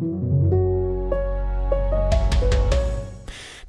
Thank you.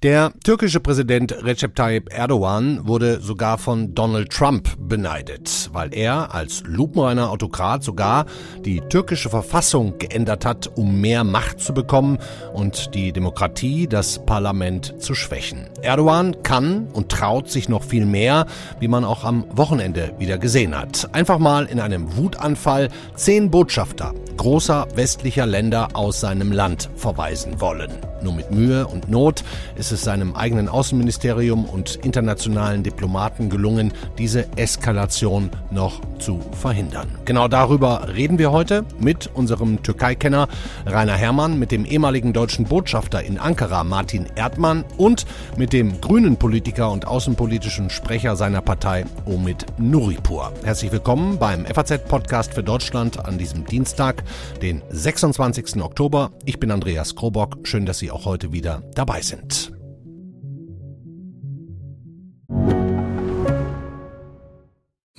Der türkische Präsident Recep Tayyip Erdogan wurde sogar von Donald Trump beneidet, weil er als lupenreiner Autokrat sogar die türkische Verfassung geändert hat, um mehr Macht zu bekommen und die Demokratie, das Parlament zu schwächen. Erdogan kann und traut sich noch viel mehr, wie man auch am Wochenende wieder gesehen hat. Einfach mal in einem Wutanfall zehn Botschafter großer westlicher Länder aus seinem Land verweisen wollen. Nur mit Mühe und Not ist es seinem eigenen Außenministerium und internationalen Diplomaten gelungen, diese Eskalation noch zu verhindern. Genau darüber reden wir heute mit unserem Türkei-Kenner Rainer Herrmann, mit dem ehemaligen deutschen Botschafter in Ankara Martin Erdmann und mit dem grünen Politiker und außenpolitischen Sprecher seiner Partei Omid Nuripur. Herzlich willkommen beim FAZ-Podcast für Deutschland an diesem Dienstag, den 26. Oktober. Ich bin Andreas Krobock. Schön, dass Sie auch heute wieder dabei sind.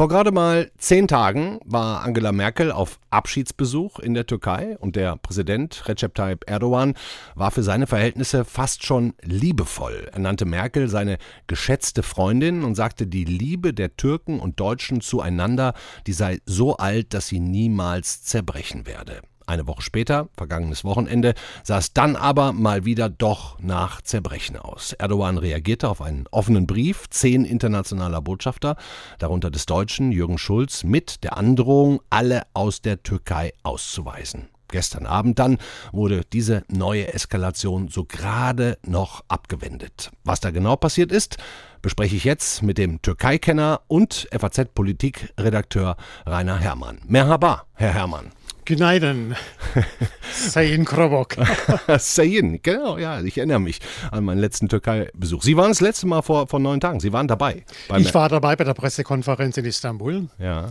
Vor gerade mal zehn Tagen war Angela Merkel auf Abschiedsbesuch in der Türkei und der Präsident Recep Tayyip Erdogan war für seine Verhältnisse fast schon liebevoll. Er nannte Merkel seine geschätzte Freundin und sagte, die Liebe der Türken und Deutschen zueinander, die sei so alt, dass sie niemals zerbrechen werde. Eine Woche später, vergangenes Wochenende, sah es dann aber mal wieder doch nach Zerbrechen aus. Erdogan reagierte auf einen offenen Brief zehn internationaler Botschafter, darunter des Deutschen Jürgen Schulz, mit der Androhung, alle aus der Türkei auszuweisen. Gestern Abend dann wurde diese neue Eskalation so gerade noch abgewendet. Was da genau passiert ist, bespreche ich jetzt mit dem Türkei-Kenner und FAZ-Politikredakteur Rainer Herrmann. Merhaba, Herr Herrmann. Günaydın. Sayın Krobok. Sayın, genau, ja, ich erinnere mich an meinen letzten Türkei-Besuch. Sie waren das letzte Mal vor, vor neun Tagen, Sie waren dabei. Ich war dabei bei der Pressekonferenz in Istanbul. Ja.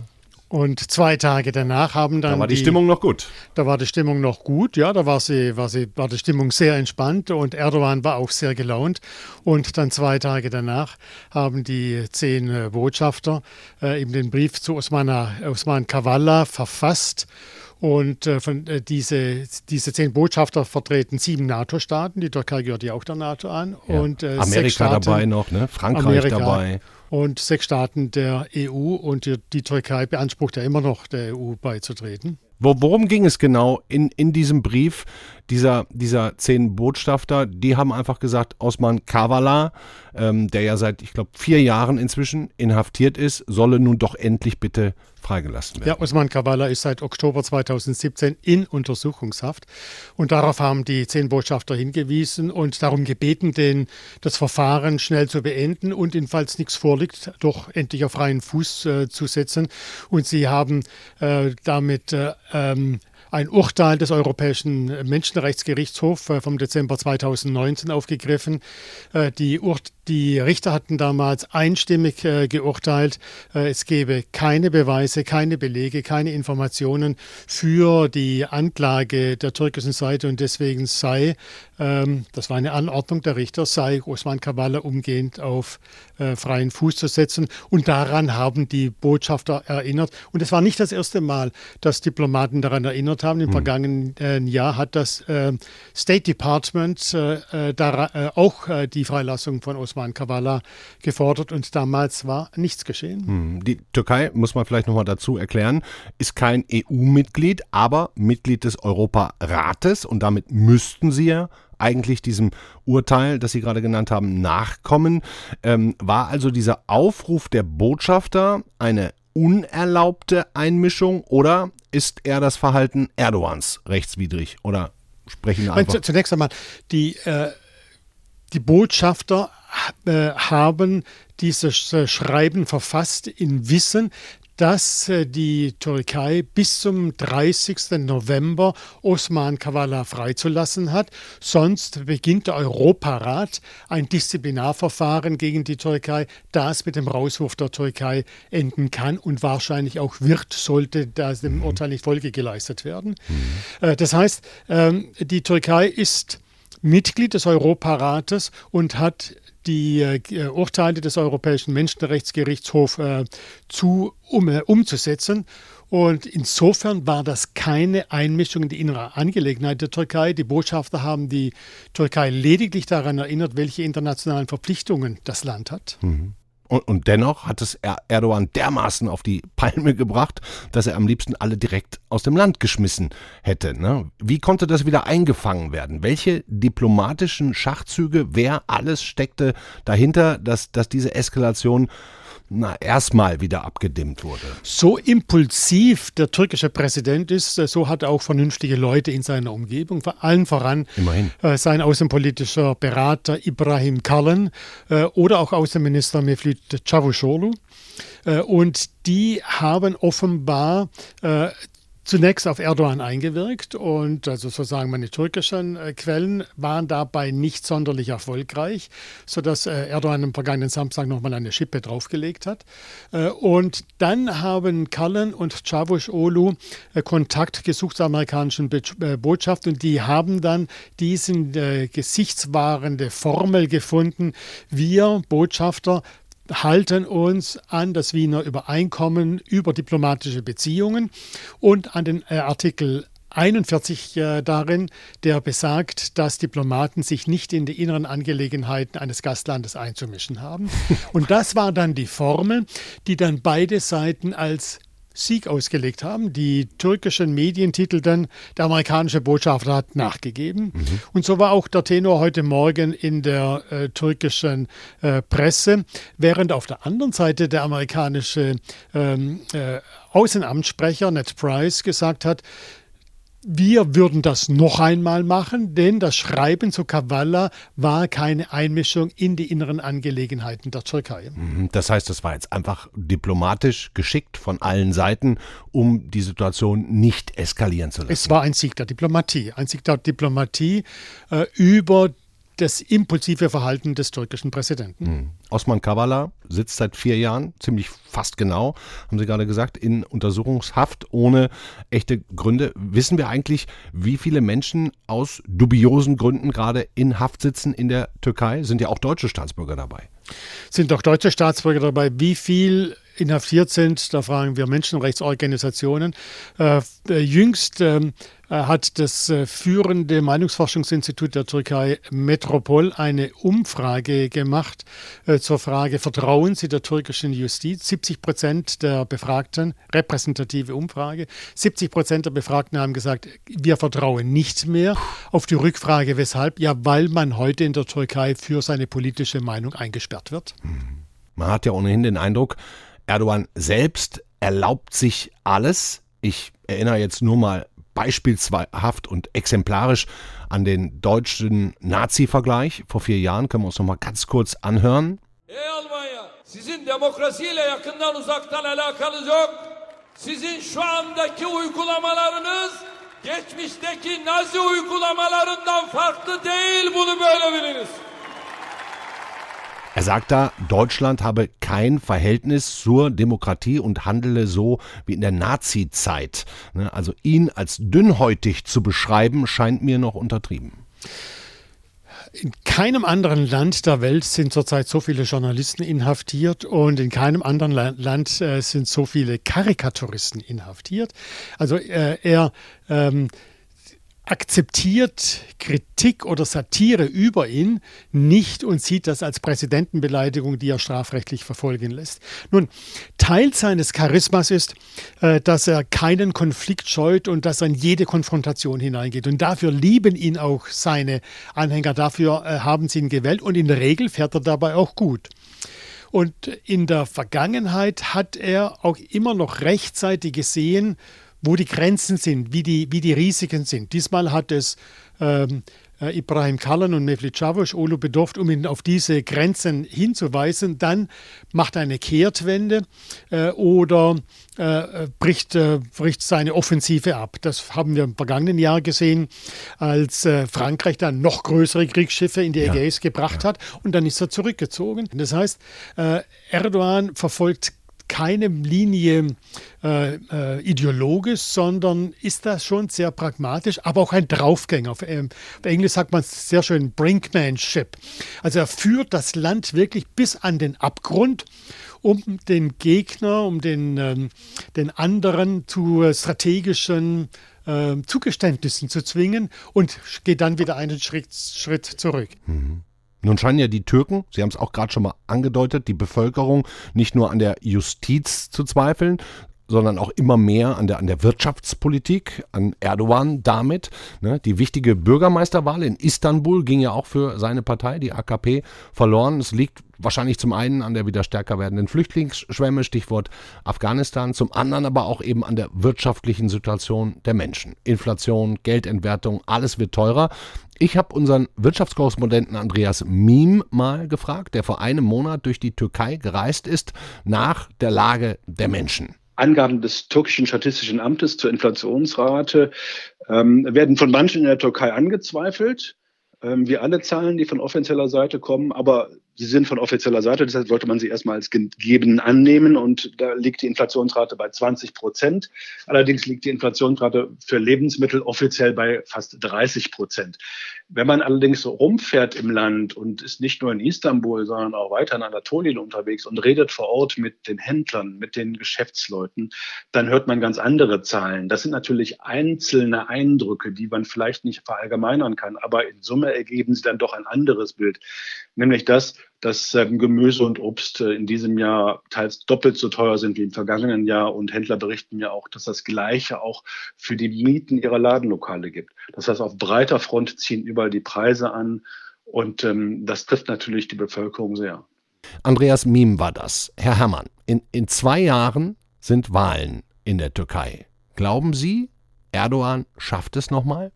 Und zwei Tage danach haben dann. Da war die, die, Stimmung noch gut. Da war die Stimmung noch gut, ja. Da war, sie, war, sie, war die Stimmung sehr entspannt und Erdogan war auch sehr gelaunt. Und dann zwei Tage danach haben die zehn äh, Botschafter äh, eben den Brief zu Osman, Osman Kavala verfasst. Und äh, von, äh, diese, diese zehn Botschafter vertreten sieben NATO-Staaten. Die Türkei gehört ja auch der NATO an. Ja. Und, äh, Amerika Staaten, dabei noch, ne? Frankreich Amerika dabei. Und sechs Staaten der EU. Und die, die Türkei beansprucht ja immer noch, der EU beizutreten. Worum ging es genau in, in diesem Brief dieser, dieser zehn Botschafter? Die haben einfach gesagt, Osman Kavala, ähm, der ja seit, ich glaube, vier Jahren inzwischen inhaftiert ist, solle nun doch endlich bitte freigelassen werden. Ja, Osman Kavala ist seit Oktober 2017 in Untersuchungshaft. Und darauf haben die zehn Botschafter hingewiesen und darum gebeten, den, das Verfahren schnell zu beenden und falls nichts vorliegt, doch endlich auf freien Fuß äh, zu setzen. Und sie haben äh, damit äh, ähm, ein Urteil des Europäischen Menschenrechtsgerichtshofs äh, vom Dezember 2019 aufgegriffen. Äh, die, Ur die Richter hatten damals einstimmig äh, geurteilt, es gebe keine Beweise, keine Belege, keine Informationen für die Anklage der türkischen Seite und deswegen sei, das war eine Anordnung der Richter, sei Osman Kavala umgehend auf freien Fuß zu setzen. Und daran haben die Botschafter erinnert. Und es war nicht das erste Mal, dass Diplomaten daran erinnert haben. Im hm. vergangenen äh, Jahr hat das äh, State Department äh, da, auch die Freilassung von Osman Kavala gefordert und damals war nichts geschehen. Hm. Die Türkei, muss man vielleicht nochmal dazu erklären, ist kein EU-Mitglied, aber Mitglied des Europarates und damit müssten sie ja eigentlich diesem Urteil, das Sie gerade genannt haben, nachkommen. Ähm, war also dieser Aufruf der Botschafter eine unerlaubte Einmischung oder ist er das Verhalten Erdogans rechtswidrig oder sprechen wir einfach? Zunächst einmal, die, äh, die Botschafter äh, haben dieses äh, Schreiben verfasst in Wissen, dass äh, die Türkei bis zum 30. November Osman Kavala freizulassen hat. Sonst beginnt der Europarat ein Disziplinarverfahren gegen die Türkei, das mit dem Rauswurf der Türkei enden kann und wahrscheinlich auch wird, sollte das dem Urteil nicht Folge geleistet werden. Mhm. Das heißt, ähm, die Türkei ist Mitglied des Europarates und hat die äh, Urteile des Europäischen Menschenrechtsgerichtshofs äh, zu, um, äh, umzusetzen. Und insofern war das keine Einmischung in die innere Angelegenheit der Türkei. Die Botschafter haben die Türkei lediglich daran erinnert, welche internationalen Verpflichtungen das Land hat. Mhm. Und, und, dennoch hat es Erdogan dermaßen auf die Palme gebracht, dass er am liebsten alle direkt aus dem Land geschmissen hätte. Ne? Wie konnte das wieder eingefangen werden? Welche diplomatischen Schachzüge, wer alles steckte dahinter, dass, dass diese Eskalation na, erstmal wieder abgedimmt wurde. So impulsiv der türkische Präsident ist, äh, so hat er auch vernünftige Leute in seiner Umgebung, vor allem voran Immerhin. Äh, sein außenpolitischer Berater Ibrahim Kalın äh, oder auch Außenminister Mevlüt Çavuşoğlu. Äh, und die haben offenbar zunächst auf Erdogan eingewirkt und also sozusagen meine türkischen äh, Quellen waren dabei nicht sonderlich erfolgreich, sodass äh, Erdogan am vergangenen Samstag nochmal eine Schippe draufgelegt hat. Äh, und dann haben Kallen und Çavuşoğlu Kontakt gesucht zur amerikanischen Botschaft und die haben dann diesen gesichtswahrende Formel gefunden. Wir Botschafter halten uns an das Wiener Übereinkommen über diplomatische Beziehungen und an den äh, Artikel 41 äh, darin, der besagt, dass Diplomaten sich nicht in die inneren Angelegenheiten eines Gastlandes einzumischen haben. Und das war dann die Formel, die dann beide Seiten als Sieg ausgelegt haben. Die türkischen Medien titelten, der amerikanische Botschafter hat nachgegeben. Mhm. Und so war auch der Tenor heute Morgen in der äh, türkischen äh, Presse, während auf der anderen Seite der amerikanische ähm, äh, Außenamtssprecher Ned Price gesagt hat, wir würden das noch einmal machen, denn das Schreiben zu Kavala war keine Einmischung in die inneren Angelegenheiten der Türkei. Mhm, das heißt, es war jetzt einfach diplomatisch geschickt von allen Seiten, um die Situation nicht eskalieren zu lassen. Es war ein Sieg der Diplomatie, ein Sieg der Diplomatie äh, über das impulsive Verhalten des türkischen Präsidenten. Mhm. Osman Kavala sitzt seit vier Jahren, ziemlich fast genau, haben Sie gerade gesagt, in Untersuchungshaft ohne echte Gründe. Wissen wir eigentlich, wie viele Menschen aus dubiosen Gründen gerade in Haft sitzen in der Türkei? Sind ja auch deutsche Staatsbürger dabei. Sind auch deutsche Staatsbürger dabei. Wie viel inhaftiert sind, da fragen wir Menschenrechtsorganisationen. Äh, jüngst ähm, äh, hat das äh, führende Meinungsforschungsinstitut der Türkei Metropol eine Umfrage gemacht äh, zur Frage, vertrauen Sie der türkischen Justiz? 70 Prozent der Befragten, repräsentative Umfrage, 70 Prozent der Befragten haben gesagt, wir vertrauen nicht mehr. Auf die Rückfrage, weshalb? Ja, weil man heute in der Türkei für seine politische Meinung eingesperrt wird. Man hat ja ohnehin den Eindruck, Erdogan selbst erlaubt sich alles. Ich erinnere jetzt nur mal beispielhaft und exemplarisch an den deutschen Nazi-Vergleich vor vier Jahren. Können wir uns noch mal ganz kurz anhören. Ey Almanya, sizin demokrasiyle yakından uzaktan alakanız yok. Sizin şu andaki uygulamalarınız geçmişteki Nazi uygulamalarından farklı değil bunu böyle biliniz. Er sagt da, Deutschland habe kein Verhältnis zur Demokratie und handele so wie in der Nazi-Zeit. Ne, also ihn als dünnhäutig zu beschreiben, scheint mir noch untertrieben. In keinem anderen Land der Welt sind zurzeit so viele Journalisten inhaftiert und in keinem anderen Land äh, sind so viele Karikaturisten inhaftiert. Also äh, er ähm, akzeptiert Kritik oder Satire über ihn nicht und sieht das als Präsidentenbeleidigung, die er strafrechtlich verfolgen lässt. Nun, Teil seines Charismas ist, äh, dass er keinen Konflikt scheut und dass er in jede Konfrontation hineingeht. Und dafür lieben ihn auch seine Anhänger, dafür äh, haben sie ihn gewählt und in der Regel fährt er dabei auch gut. Und in der Vergangenheit hat er auch immer noch rechtzeitig gesehen, wo die Grenzen sind, wie die, wie die Risiken sind. Diesmal hat es ähm, äh, Ibrahim Kallan und Mevlut Cavus, Olu bedurft, um ihn auf diese Grenzen hinzuweisen, dann macht eine Kehrtwende äh, oder äh, bricht, äh, bricht seine Offensive ab. Das haben wir im vergangenen Jahr gesehen, als äh, Frankreich dann noch größere Kriegsschiffe in die Ägäis ja. gebracht ja. hat und dann ist er zurückgezogen. Das heißt, äh, Erdogan verfolgt keine Linie äh, äh, ideologisch, sondern ist das schon sehr pragmatisch, aber auch ein Draufgänger. Auf, äh, auf Englisch sagt man es sehr schön, Brinkmanship. Also er führt das Land wirklich bis an den Abgrund, um den Gegner, um den, ähm, den anderen zu strategischen äh, Zugeständnissen zu zwingen und geht dann wieder einen Schritt, Schritt zurück. Mhm. Nun scheinen ja die Türken, Sie haben es auch gerade schon mal angedeutet, die Bevölkerung nicht nur an der Justiz zu zweifeln, sondern auch immer mehr an der, an der Wirtschaftspolitik, an Erdogan damit. Ne? Die wichtige Bürgermeisterwahl in Istanbul ging ja auch für seine Partei, die AKP, verloren. Es liegt wahrscheinlich zum einen an der wieder stärker werdenden Flüchtlingsschwemme, Stichwort Afghanistan, zum anderen aber auch eben an der wirtschaftlichen Situation der Menschen. Inflation, Geldentwertung, alles wird teurer. Ich habe unseren Wirtschaftskorrespondenten Andreas Miem mal gefragt, der vor einem Monat durch die Türkei gereist ist, nach der Lage der Menschen. Angaben des türkischen Statistischen Amtes zur Inflationsrate ähm, werden von manchen in der Türkei angezweifelt. Ähm, wie alle Zahlen, die von offizieller Seite kommen, aber sie sind von offizieller Seite, deshalb sollte man sie erstmal als gegeben annehmen und da liegt die Inflationsrate bei 20 Prozent. Allerdings liegt die Inflationsrate für Lebensmittel offiziell bei fast 30 Prozent. Wenn man allerdings so rumfährt im Land und ist nicht nur in Istanbul, sondern auch weiter in Anatolien unterwegs und redet vor Ort mit den Händlern, mit den Geschäftsleuten, dann hört man ganz andere Zahlen. Das sind natürlich einzelne Eindrücke, die man vielleicht nicht verallgemeinern kann, aber in Summe ergeben sie dann doch ein anderes Bild, nämlich das, dass ähm, Gemüse und Obst äh, in diesem Jahr teils doppelt so teuer sind wie im vergangenen Jahr. Und Händler berichten ja auch, dass das Gleiche auch für die Mieten ihrer Ladenlokale gibt. Das heißt, auf breiter Front ziehen überall die Preise an. Und ähm, das trifft natürlich die Bevölkerung sehr. Andreas Miem war das. Herr Herrmann, in, in zwei Jahren sind Wahlen in der Türkei. Glauben Sie, Erdogan schafft es nochmal?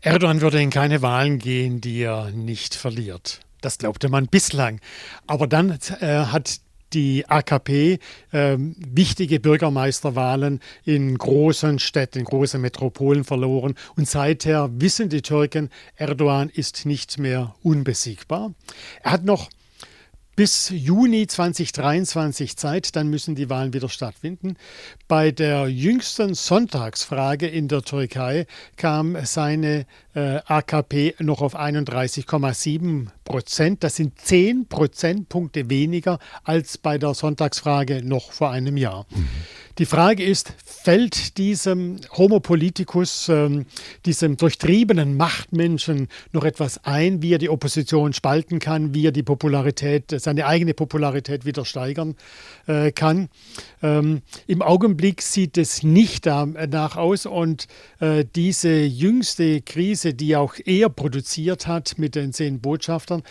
Erdogan würde in keine Wahlen gehen, die er nicht verliert. Das glaubte man bislang. Aber dann äh, hat die AKP äh, wichtige Bürgermeisterwahlen in großen Städten, in großen Metropolen verloren. Und seither wissen die Türken, Erdogan ist nicht mehr unbesiegbar. Er hat noch bis Juni 2023 Zeit, dann müssen die Wahlen wieder stattfinden. Bei der jüngsten Sonntagsfrage in der Türkei kam seine äh, AKP noch auf 31,7 Prozent. Das sind 10 Prozentpunkte weniger als bei der Sonntagsfrage noch vor einem Jahr. Mhm. Die Frage ist, fällt diesem Homo politicus, ähm, diesem durchtriebenen Machtmenschen noch etwas ein, wie er die Opposition spalten kann, wie er die Popularität, seine eigene Popularität wieder steigern äh, kann? Ähm, Im Augenblick sieht es nicht danach aus und äh, diese jüngste Krise, die auch er produziert hat mit den zehn Botschaftern,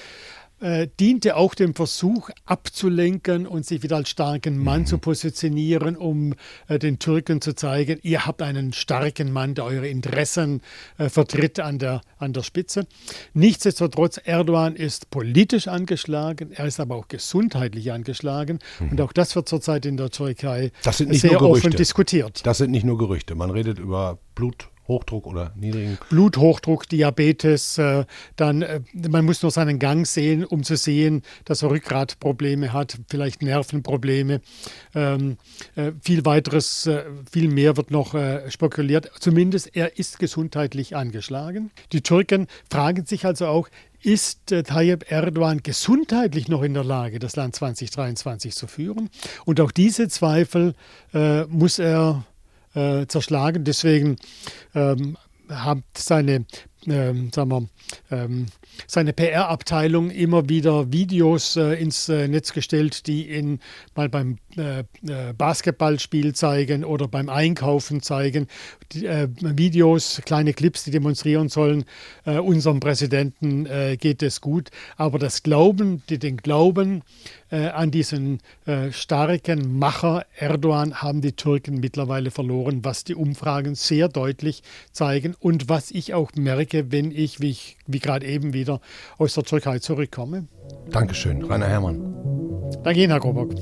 äh, diente auch dem Versuch abzulenken und sich wieder als starken Mann mhm. zu positionieren, um äh, den Türken zu zeigen, ihr habt einen starken Mann, der eure Interessen äh, vertritt an der, an der Spitze. Nichtsdestotrotz, Erdogan ist politisch angeschlagen, er ist aber auch gesundheitlich angeschlagen mhm. und auch das wird zurzeit in der Türkei sehr offen diskutiert. Das sind nicht nur Gerüchte, man redet über Blut. Hochdruck oder niedrigen Bluthochdruck, Diabetes, äh, dann äh, man muss nur seinen Gang sehen, um zu sehen, dass er Rückgratprobleme hat, vielleicht Nervenprobleme. Ähm, äh, viel weiteres, viel mehr wird noch spekuliert. Zumindest er ist gesundheitlich angeschlagen. Die Türken fragen sich also auch, ist Tayyip Erdogan gesundheitlich noch in der Lage, das Land 2023 zu führen? Und auch diese Zweifel muss er zerschlagen. Deswegen ähm, hat seine, ähm, sagen wir, ähm, seine PR-Abteilung immer wieder Videos äh, ins äh, Netz gestellt, die ihn mal beim äh, äh Basketballspiel zeigen oder beim Einkaufen zeigen. Die, äh, Videos, kleine Clips, die demonstrieren sollen, äh, unserem Präsidenten geht es gut. Aber das Glauben, die, den Glauben an diesen starken Macher Erdogan haben die Türken mittlerweile verloren, was die Umfragen sehr deutlich zeigen und was ich auch merke denke, wenn ich, wie, ich, wie gerade eben wieder aus der Türkei zurückkomme. Dankeschön, Rainer Herrmann. Danke Ihnen, Herr Grobock.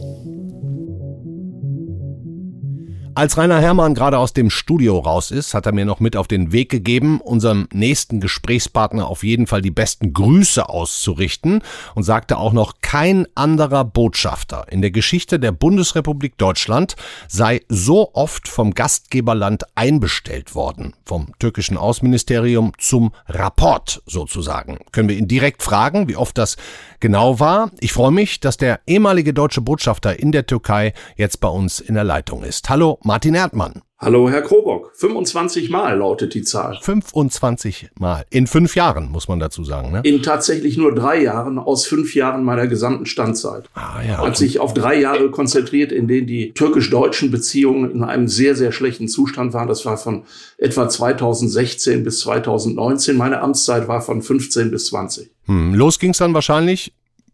Als Rainer Herrmann gerade aus dem Studio raus ist, hat er mir noch mit auf den Weg gegeben, unserem nächsten Gesprächspartner auf jeden Fall die besten Grüße auszurichten und sagte auch noch, kein anderer Botschafter in der Geschichte der Bundesrepublik Deutschland sei so oft vom Gastgeberland einbestellt worden, vom türkischen Außenministerium zum Rapport sozusagen. Können wir ihn direkt fragen, wie oft das genau war? Ich freue mich, dass der ehemalige deutsche Botschafter in der Türkei jetzt bei uns in der Leitung ist. Hallo, Martin Erdmann. Hallo, Herr Krobock. 25 Mal lautet die Zahl. 25 Mal. In fünf Jahren, muss man dazu sagen. Ne? In tatsächlich nur drei Jahren aus fünf Jahren meiner gesamten Standzeit. Ah, ja. Hat sich auf drei Jahre konzentriert, in denen die türkisch-deutschen Beziehungen in einem sehr, sehr schlechten Zustand waren. Das war von etwa 2016 bis 2019. Meine Amtszeit war von 15 bis 20. Hm, los ging's dann wahrscheinlich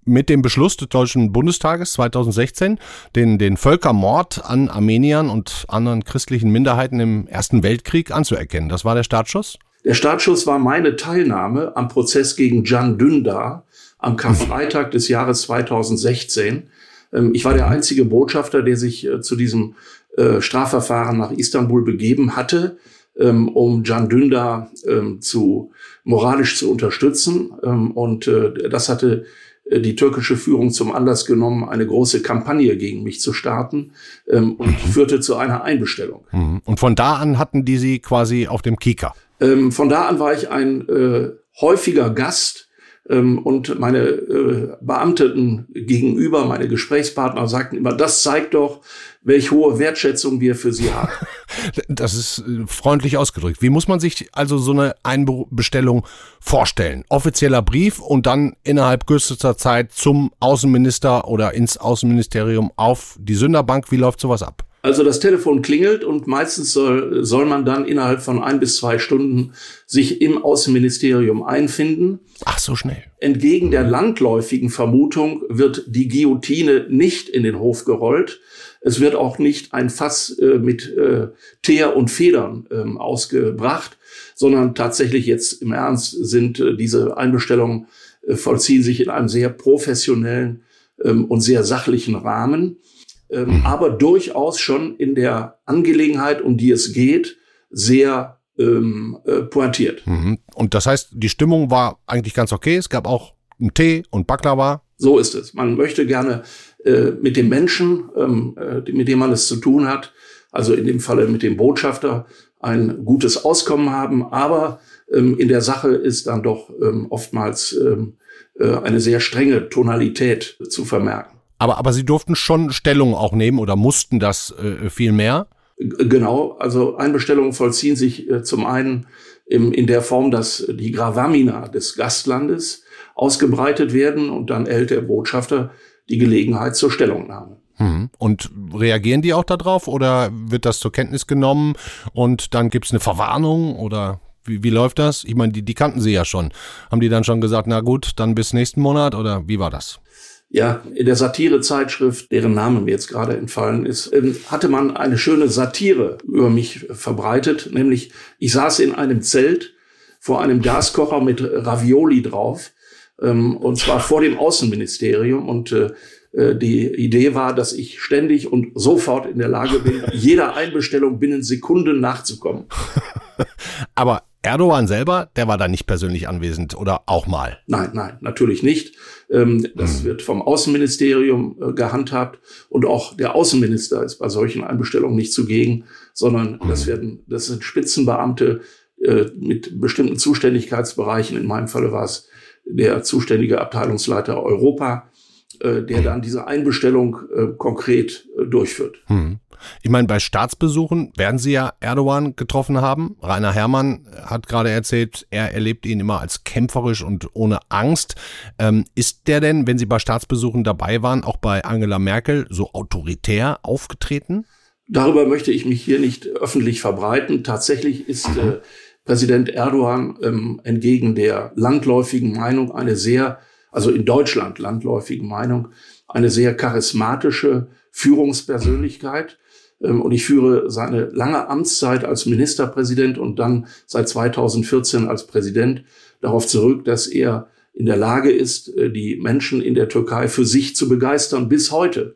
mit dem Beschluss des Deutschen Bundestages 2016, den, den Völkermord an Armeniern und anderen christlichen Minderheiten im Ersten Weltkrieg anzuerkennen. Das war der Startschuss? Der Startschuss war meine Teilnahme am Prozess gegen Can Dündar am Karfreitag des Jahres 2016. Ähm, ich war der einzige Botschafter, der sich äh, zu diesem äh, Strafverfahren nach Istanbul begeben hatte, ähm, um Can Dündar ähm, zu moralisch zu unterstützen. Und äh, das hatte die türkische Führung zum Anlass genommen, eine große Kampagne gegen mich zu starten ähm, und mhm. führte zu einer Einbestellung. Mhm. Und von da an hatten die sie quasi auf dem Kika? Ähm, von da an war ich ein äh, häufiger Gast und meine äh, Beamteten gegenüber, meine Gesprächspartner sagten immer, das zeigt doch, welche hohe Wertschätzung wir für sie haben. Das ist äh, freundlich ausgedrückt. Wie muss man sich also so eine Einbestellung vorstellen? Offizieller Brief und dann innerhalb kürzester Zeit zum Außenminister oder ins Außenministerium auf die Sünderbank. Wie läuft sowas ab? Also das Telefon klingelt und meistens soll, soll man dann innerhalb von ein bis zwei Stunden sich im Außenministerium einfinden. Ach, so schnell. Entgegen der landläufigen Vermutung wird die Guillotine nicht in den Hof gerollt. Es wird auch nicht ein Fass äh, mit äh, Teer und Federn ähm, ausgebracht, sondern tatsächlich jetzt im Ernst sind äh, diese Einbestellungen äh, vollziehen sich in einem sehr professionellen ähm, und sehr sachlichen Rahmen ähm, mhm. aber durchaus schon in der Angelegenheit, um die es geht, sehr ähm, äh, pointiert. Mhm. Und das heißt, die Stimmung war eigentlich ganz okay. Es gab auch einen Tee und Baklava. So ist es. Man möchte gerne äh, mit dem Menschen, ähm, äh, mit dem man es zu tun hat, also in dem Falle mit dem Botschafter, ein gutes Auskommen haben. Aber ähm, in der Sache ist dann doch ähm, oftmals ähm, äh, eine sehr strenge Tonalität zu vermerken. Aber, aber Sie durften schon Stellung auch nehmen oder mussten das äh, viel mehr? Genau, also Einbestellungen vollziehen sich äh, zum einen im, in der Form, dass die Gravamina des Gastlandes ausgebreitet werden und dann erhält der Botschafter die Gelegenheit zur Stellungnahme. Hm. Und reagieren die auch darauf oder wird das zur Kenntnis genommen und dann gibt's eine Verwarnung oder wie, wie läuft das? Ich meine, die, die kannten Sie ja schon. Haben die dann schon gesagt, na gut, dann bis nächsten Monat oder wie war das? Ja, in der Satirezeitschrift, deren Name mir jetzt gerade entfallen ist, ähm, hatte man eine schöne Satire über mich verbreitet, nämlich ich saß in einem Zelt vor einem Gaskocher mit Ravioli drauf, ähm, und zwar vor dem Außenministerium und äh, äh, die Idee war, dass ich ständig und sofort in der Lage bin, jeder Einbestellung binnen Sekunden nachzukommen. Aber Erdogan selber, der war da nicht persönlich anwesend oder auch mal? Nein, nein, natürlich nicht. Ähm, das hm. wird vom Außenministerium äh, gehandhabt und auch der Außenminister ist bei solchen Einbestellungen nicht zugegen, sondern hm. das werden, das sind Spitzenbeamte äh, mit bestimmten Zuständigkeitsbereichen. In meinem Falle war es der zuständige Abteilungsleiter Europa, äh, der hm. dann diese Einbestellung konkret durchführt. Hm. Ich meine, bei Staatsbesuchen werden Sie ja Erdogan getroffen haben. Rainer Herrmann hat gerade erzählt, er erlebt ihn immer als kämpferisch und ohne Angst. Ähm, ist der denn, wenn Sie bei Staatsbesuchen dabei waren, auch bei Angela Merkel so autoritär aufgetreten? Darüber möchte ich mich hier nicht öffentlich verbreiten. Tatsächlich ist äh, Präsident Erdogan ähm, entgegen der landläufigen Meinung eine sehr, also in Deutschland landläufigen Meinung, eine sehr charismatische Führungspersönlichkeit. Ähm, und ich führe seine lange Amtszeit als Ministerpräsident und dann seit 2014 als Präsident darauf zurück, dass er in der Lage ist, äh, die Menschen in der Türkei für sich zu begeistern bis heute.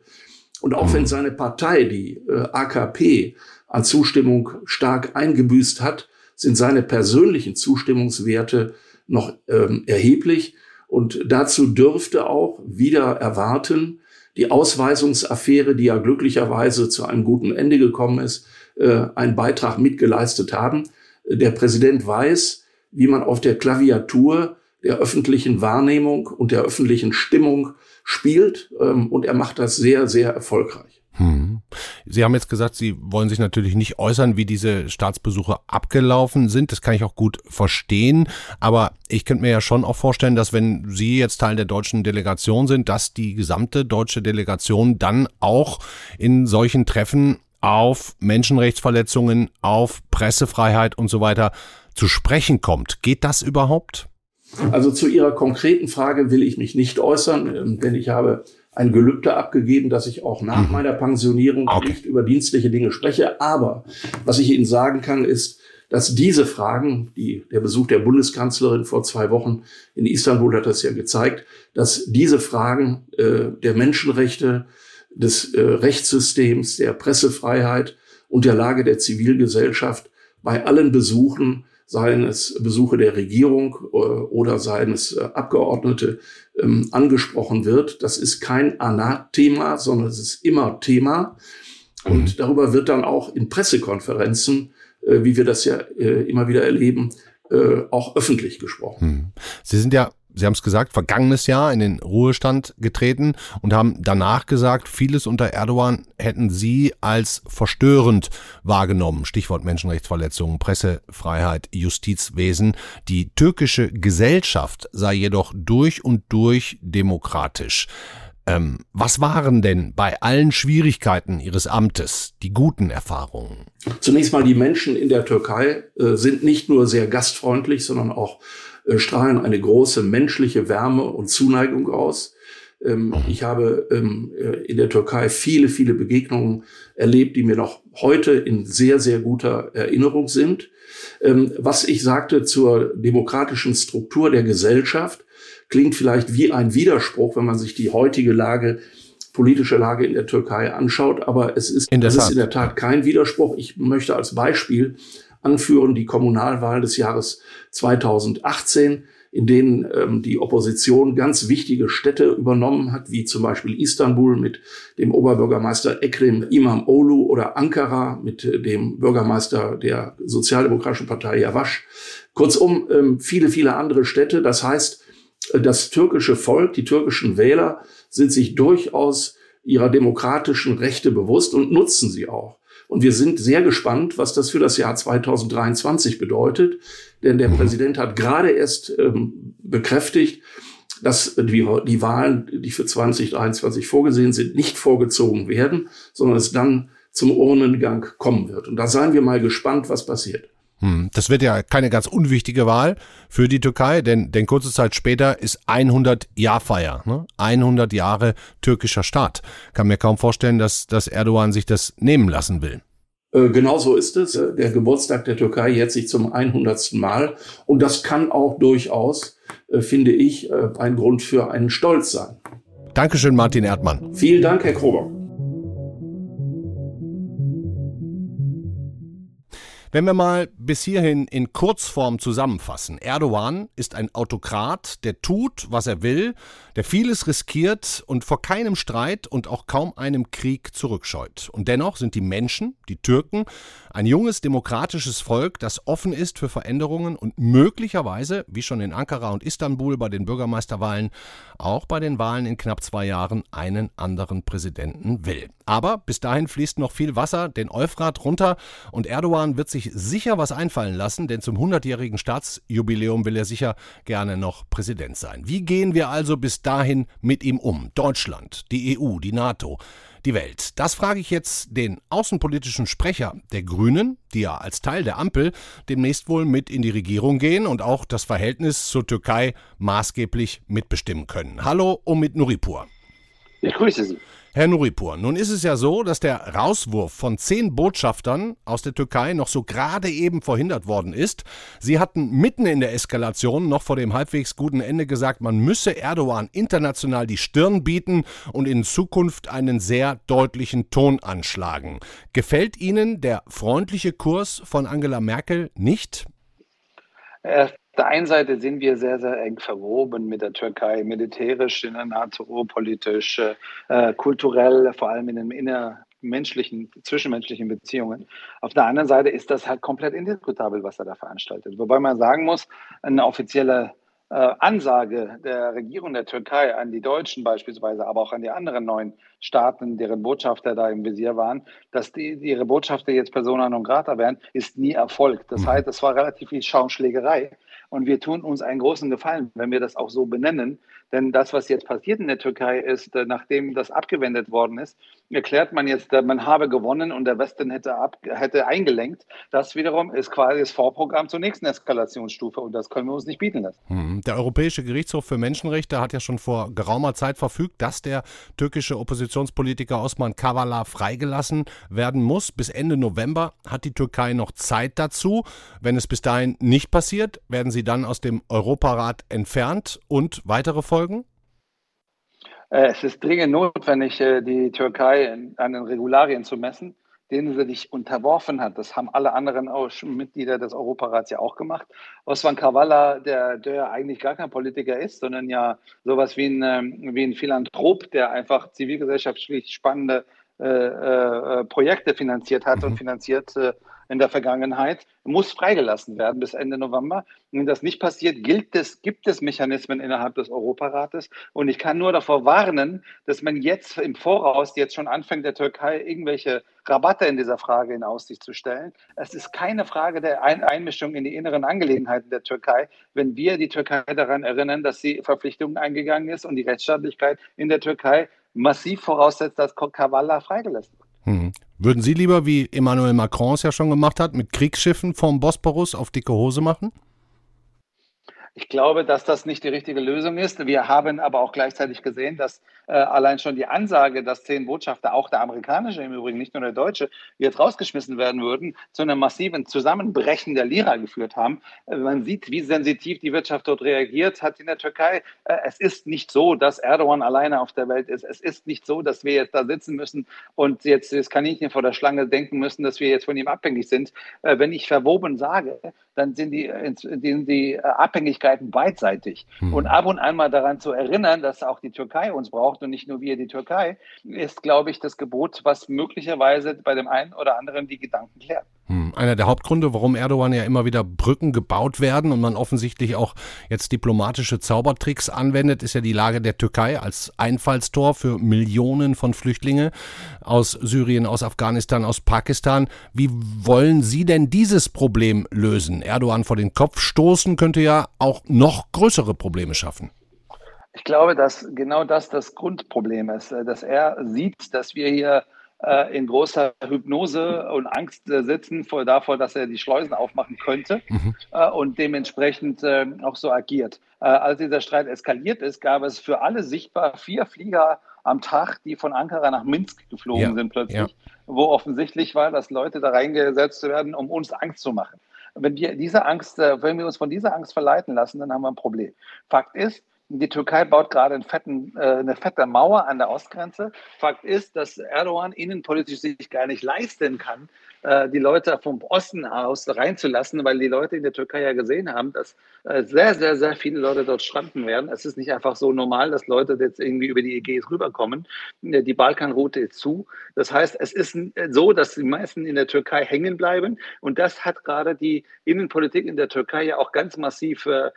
Und auch wenn mhm. seine Partei, die äh, AKP, an Zustimmung stark eingebüßt hat, sind seine persönlichen Zustimmungswerte noch ähm, erheblich. Und dazu dürfte auch wieder erwarten, die Ausweisungsaffäre, die ja glücklicherweise zu einem guten Ende gekommen ist, äh, einen Beitrag mitgeleistet haben. Der Präsident weiß, wie man auf der Klaviatur der öffentlichen Wahrnehmung und der öffentlichen Stimmung spielt. Ähm, und er macht das sehr, sehr erfolgreich. Hm. Sie haben jetzt gesagt, Sie wollen sich natürlich nicht äußern, wie diese Staatsbesuche abgelaufen sind. Das kann ich auch gut verstehen. Aber ich könnte mir ja schon auch vorstellen, dass wenn Sie jetzt Teil der deutschen Delegation sind, dass die gesamte deutsche Delegation dann auch in solchen Treffen auf Menschenrechtsverletzungen, auf Pressefreiheit und so weiter zu sprechen kommt. Geht das überhaupt? Also zu Ihrer konkreten Frage will ich mich nicht äußern, ähm, denn ich habe ein Gelübde abgegeben, dass ich auch nach mhm. meiner Pensionierung okay. nicht über dienstliche Dinge spreche. Aber was ich Ihnen sagen kann, ist, dass diese Fragen, die, der Besuch der Bundeskanzlerin vor zwei Wochen in Istanbul hat das ja gezeigt, dass diese Fragen äh, der Menschenrechte, des äh, Rechtssystems, der Pressefreiheit und der Lage der Zivilgesellschaft bei allen Besuchen seien es Besuche der Regierung äh, oder seien es äh, Abgeordnete, ähm, angesprochen wird. Das ist kein Anathema, sondern es ist immer Thema. Und mhm. darüber wird dann auch in Pressekonferenzen, äh, wie wir das ja immer wieder erleben, auch öffentlich gesprochen. Mhm. Sie sind ja Sie haben es gesagt, vergangenes Jahr in den Ruhestand getreten und haben danach gesagt, vieles unter Erdogan hätten Sie als verstörend wahrgenommen. Stichwort Menschenrechtsverletzungen, Pressefreiheit, Justizwesen. Die türkische Gesellschaft sei jedoch durch und durch demokratisch. Ähm, was waren denn bei allen Schwierigkeiten Ihres Amtes die guten Erfahrungen? Zunächst mal die Menschen in der Türkei äh, sind nicht nur sehr gastfreundlich, sondern auch strahlen eine große menschliche Wärme und Zuneigung aus. Ähm, mhm. ich habe ähm, äh, in der Türkei viele, viele Begegnungen erlebt, die mir noch heute in sehr, sehr guter Erinnerung sind. Ähm, was ich sagte zur demokratischen Struktur der Gesellschaft, klingt vielleicht wie ein Widerspruch, wenn man sich die heutige Lage politische Lage in der Türkei anschaut, aber es ist, es ist in der Tat kein Widerspruch. Ich möchte als Beispiel anführen, die Kommunalwahl des Jahres 2018, in denen ähm, die Opposition ganz wichtige Städte übernommen hat, wie zum Beispiel Istanbul mit dem Oberbürgermeister Ekrem Imamoglu oder Ankara mit äh, dem Bürgermeister der Sozialdemokratischen Partei Yavaş. Kurzum, ähm, viele, viele andere Städte. Das heißt, äh, das türkische Volk, die türkischen Wähler sind sich durchaus ihrer demokratischen Rechte bewusst und nutzen sie auch. Und wir sind sehr gespannt, was das für das Jahr 2023 bedeutet. Denn der mhm. Präsident hat gerade erst ähm, bekräftigt, dass die, die Wahlen, die für 2023 vorgesehen sind, nicht vorgezogen werden, sondern es dann zum Urnengang kommen wird. Und da seien wir mal gespannt, was passiert. Hm, das wird ja keine ganz unwichtige Wahl für die Türkei, denn, denn kurze Zeit später ist 100 Jahrfeier, ne? 100 Jahre türkischer Staat. Kann mir kaum vorstellen, dass, dass Erdogan sich das nehmen lassen will. Äh, genau so ist es. Der Geburtstag der Türkei jährt sich zum 100. Mal. Und das kann auch durchaus, äh, finde ich, äh, ein Grund für einen Stolz sein. Dankeschön, Martin Erdmann. Vielen Dank, Herr Krobock. Wenn wir mal bis hierhin in Kurzform zusammenfassen. Erdogan ist ein Autokrat, der tut, was er will, der vieles riskiert und vor keinem Streit und auch kaum einem Krieg zurückscheut. Und dennoch sind die Menschen, die Türken, ein junges demokratisches Volk, das offen ist für Veränderungen und möglicherweise, wie schon in Ankara und Istanbul bei den Bürgermeisterwahlen, auch bei den Wahlen in knapp zwei Jahren einen anderen Präsidenten will. Aber bis dahin fließt noch viel Wasser den Euphrat runter und Erdogan wird sich sicher was einfallen lassen, denn zum 100-jährigen Staatsjubiläum will er sicher gerne noch Präsident sein. Wie gehen wir also bis dahin mit ihm um? Deutschland, die EU, die NATO die Welt? Das frage ich jetzt den außenpolitischen Sprecher der Grünen, die ja als Teil der Ampel demnächst wohl mit in die Regierung gehen und auch das Verhältnis zur Türkei maßgeblich mitbestimmen können. Hallo, Omid Nuripur. Ich grüße Sie. Herr Nuripur, nun ist es ja so, dass der Rauswurf von zehn Botschaftern aus der Türkei noch so gerade eben verhindert worden ist. Sie hatten mitten in der Eskalation noch vor dem halbwegs guten Ende gesagt, man müsse Erdogan international die Stirn bieten und in Zukunft einen sehr deutlichen Ton anschlagen. Gefällt Ihnen der freundliche Kurs von Angela Merkel nicht? Auf der einen Seite sind wir sehr, sehr eng verwoben mit der Türkei, militärisch, in der NATO, politisch, äh, kulturell, vor allem in den innermenschlichen, zwischenmenschlichen Beziehungen. Auf der anderen Seite ist das halt komplett indiskutabel, was er da veranstaltet. Wobei man sagen muss, eine offizielle äh, Ansage der Regierung der Türkei an die Deutschen beispielsweise, aber auch an die anderen neuen Staaten, deren Botschafter da im Visier waren, dass die, ihre Botschafter jetzt Persona non grata wären, ist nie erfolgt. Das mhm. heißt, es war relativ viel Schaumschlägerei. Und wir tun uns einen großen Gefallen, wenn wir das auch so benennen. Denn das, was jetzt passiert in der Türkei, ist, äh, nachdem das abgewendet worden ist, erklärt man jetzt, äh, man habe gewonnen und der Westen hätte, ab, hätte eingelenkt. Das wiederum ist quasi das Vorprogramm zur nächsten Eskalationsstufe und das können wir uns nicht bieten lassen. Hm. Der Europäische Gerichtshof für Menschenrechte hat ja schon vor geraumer Zeit verfügt, dass der türkische Oppositionspolitiker Osman Kavala freigelassen werden muss. Bis Ende November hat die Türkei noch Zeit dazu. Wenn es bis dahin nicht passiert, werden sie dann aus dem Europarat entfernt und weitere Folgen? Äh, es ist dringend notwendig, äh, die Türkei an den Regularien zu messen, denen sie sich unterworfen hat. Das haben alle anderen Mitglieder des Europarats ja auch gemacht. Osman Kavala, der, der eigentlich gar kein Politiker ist, sondern ja sowas wie ein, ähm, wie ein Philanthrop, der einfach zivilgesellschaftlich spannende äh, äh, Projekte finanziert hat mhm. und finanziert äh, in der Vergangenheit, muss freigelassen werden bis Ende November. Wenn das nicht passiert, gilt es, gibt es Mechanismen innerhalb des Europarates. Und ich kann nur davor warnen, dass man jetzt im Voraus jetzt schon anfängt, der Türkei irgendwelche Rabatte in dieser Frage in Aussicht zu stellen. Es ist keine Frage der Einmischung in die inneren Angelegenheiten der Türkei, wenn wir die Türkei daran erinnern, dass sie Verpflichtungen eingegangen ist und die Rechtsstaatlichkeit in der Türkei massiv voraussetzt, dass Kavala freigelassen wird. Hm. Würden Sie lieber, wie Emmanuel Macron es ja schon gemacht hat, mit Kriegsschiffen vom Bosporus auf dicke Hose machen? Ich glaube, dass das nicht die richtige Lösung ist. Wir haben aber auch gleichzeitig gesehen, dass allein schon die Ansage, dass zehn Botschafter, auch der amerikanische im Übrigen, nicht nur der deutsche, jetzt rausgeschmissen werden würden, zu einem massiven Zusammenbrechen der Lira geführt haben. Äh, man sieht, wie sensitiv die Wirtschaft dort reagiert hat in der Türkei. Äh, es ist nicht so, dass Erdogan alleine auf der Welt ist. Es ist nicht so, dass wir jetzt da sitzen müssen und jetzt das Kaninchen vor der Schlange denken müssen, dass wir jetzt von ihm abhängig sind. Äh, wenn ich verwoben sage, dann sind die, sind die Abhängigkeiten beidseitig. Hm. Und ab und an mal daran zu erinnern, dass auch die Türkei uns braucht und nicht nur wir die Türkei, ist, glaube ich, das Gebot, was möglicherweise bei dem einen oder anderen die Gedanken klärt. Hm. Einer der Hauptgründe, warum Erdogan ja immer wieder Brücken gebaut werden und man offensichtlich auch jetzt diplomatische Zaubertricks anwendet, ist ja die Lage der Türkei als Einfallstor für Millionen von Flüchtlingen aus Syrien, aus Afghanistan, aus Pakistan. Wie wollen Sie denn dieses Problem lösen? Erdogan vor den Kopf stoßen könnte ja auch noch größere Probleme schaffen. Ich glaube, dass genau das das Grundproblem ist, dass er sieht, dass wir hier äh, in großer Hypnose und Angst äh, sitzen vor, davor, dass er die Schleusen aufmachen könnte mhm. äh, und dementsprechend äh, auch so agiert. Äh, als dieser Streit eskaliert ist, gab es für alle sichtbar vier Flieger am Tag, die von Ankara nach Minsk geflogen ja. sind plötzlich, ja. wo offensichtlich war, dass Leute da reingesetzt werden, um uns Angst zu machen. Wenn wir diese Angst, äh, wenn wir uns von dieser Angst verleiten lassen, dann haben wir ein Problem. Fakt ist, die Türkei baut gerade fetten, äh, eine fette Mauer an der Ostgrenze. Fakt ist, dass Erdogan innenpolitisch sich gar nicht leisten kann, äh, die Leute vom Osten aus reinzulassen, weil die Leute in der Türkei ja gesehen haben, dass äh, sehr, sehr, sehr viele Leute dort stranden werden. Es ist nicht einfach so normal, dass Leute jetzt irgendwie über die Ägäis rüberkommen. Die Balkanroute ist zu. Das heißt, es ist so, dass die meisten in der Türkei hängen bleiben. Und das hat gerade die Innenpolitik in der Türkei ja auch ganz massiv äh,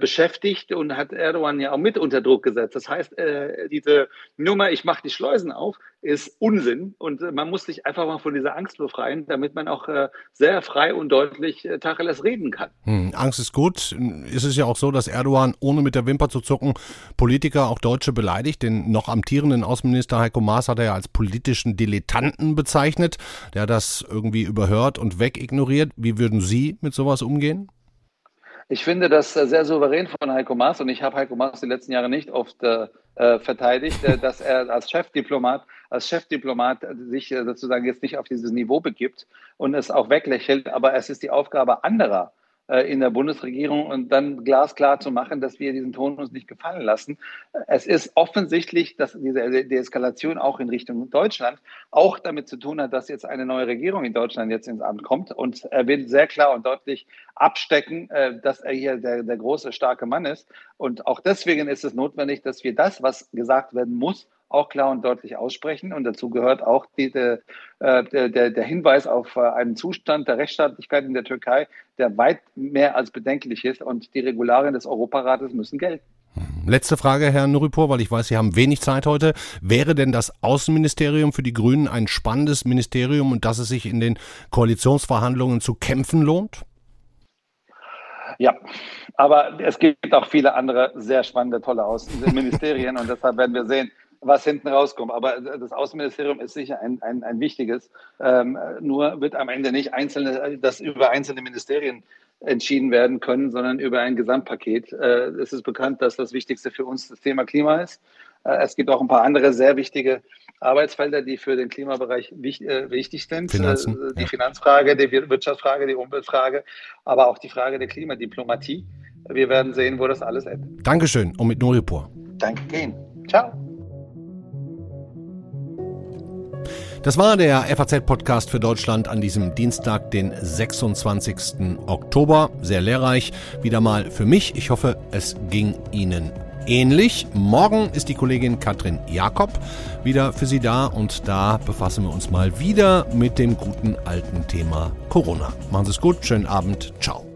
beschäftigt und hat Erdogan ja auch mit unter Druck gesetzt. Das heißt, äh, diese Nummer, ich mache die Schleusen auf, ist Unsinn und äh, man muss sich einfach mal von dieser Angst befreien, damit man auch äh, sehr frei und deutlich äh, Tacheles reden kann. Hm, Angst ist gut. Ist es ja auch so, dass Erdogan, ohne mit der Wimper zu zucken, Politiker, auch Deutsche beleidigt. Den noch amtierenden Außenminister Heiko Maas hat er ja als politischen Dilettanten bezeichnet, der das irgendwie überhört und wegignoriert. Wie würden Sie mit sowas umgehen? Ich finde das äh, sehr souverän von Heiko Maas und ich habe Heiko Maas die letzten Jahre nicht oft äh, äh verteidigt, äh, dass er als Chefdiplomat als Chefdiplomat sich sozusagen jetzt nicht auf dieses Niveau begibt und es auch weglächelt. Aber es ist die Aufgabe anderer, in der Bundesregierung und dann glasklar zu machen, dass wir diesen Ton uns nicht gefallen lassen. Es ist offensichtlich, dass diese Deeskalation auch in Richtung Deutschland auch damit zu tun hat, dass jetzt eine neue Regierung in Deutschland jetzt ins Amt kommt und er will sehr klar und deutlich abstecken, äh, dass er hier der, der große, starke Mann ist. Und auch deswegen ist es notwendig, dass wir das, was gesagt werden muss, auch klar und deutlich aussprechen. Und dazu gehört auch die, der, äh, der, der Hinweis auf äh, einen Zustand der Rechtsstaatlichkeit in der Türkei, der weit mehr als bedenklich ist. Und die Regularien des Europarates müssen gelten. Letzte Frage, Herr Nuripur, weil ich weiß, Sie haben wenig Zeit heute. Wäre denn das Außenministerium für die Grünen ein spannendes Ministerium und dass es sich in den Koalitionsverhandlungen zu kämpfen lohnt? Ja, aber es gibt auch viele andere sehr spannende, tolle Außenministerien und deshalb werden wir sehen, was hinten rauskommt. Aber das Außenministerium ist sicher ein, ein, ein wichtiges. Ähm, nur wird am Ende nicht einzelne, das über einzelne Ministerien entschieden werden können, sondern über ein Gesamtpaket. Äh, es ist bekannt, dass das Wichtigste für uns das Thema Klima ist. Äh, es gibt auch ein paar andere sehr wichtige Arbeitsfelder, die für den Klimabereich wichtig, äh, wichtig sind. Finanzen, die ja. Finanzfrage, die Wirtschaftsfrage, die Umweltfrage, aber auch die Frage der Klimadiplomatie. Wir werden sehen, wo das alles endet. Dankeschön und mit Nuripur. Danke Ihnen. Ciao. Das war der FAZ-Podcast für Deutschland an diesem Dienstag, den 26. Oktober. Sehr lehrreich. Wieder mal für mich. Ich hoffe, es ging Ihnen ähnlich. Morgen ist die Kollegin Katrin Jakob wieder für Sie da und da befassen wir uns mal wieder mit dem guten alten Thema Corona. Machen Sie es gut. Schönen Abend. Ciao.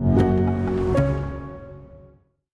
you.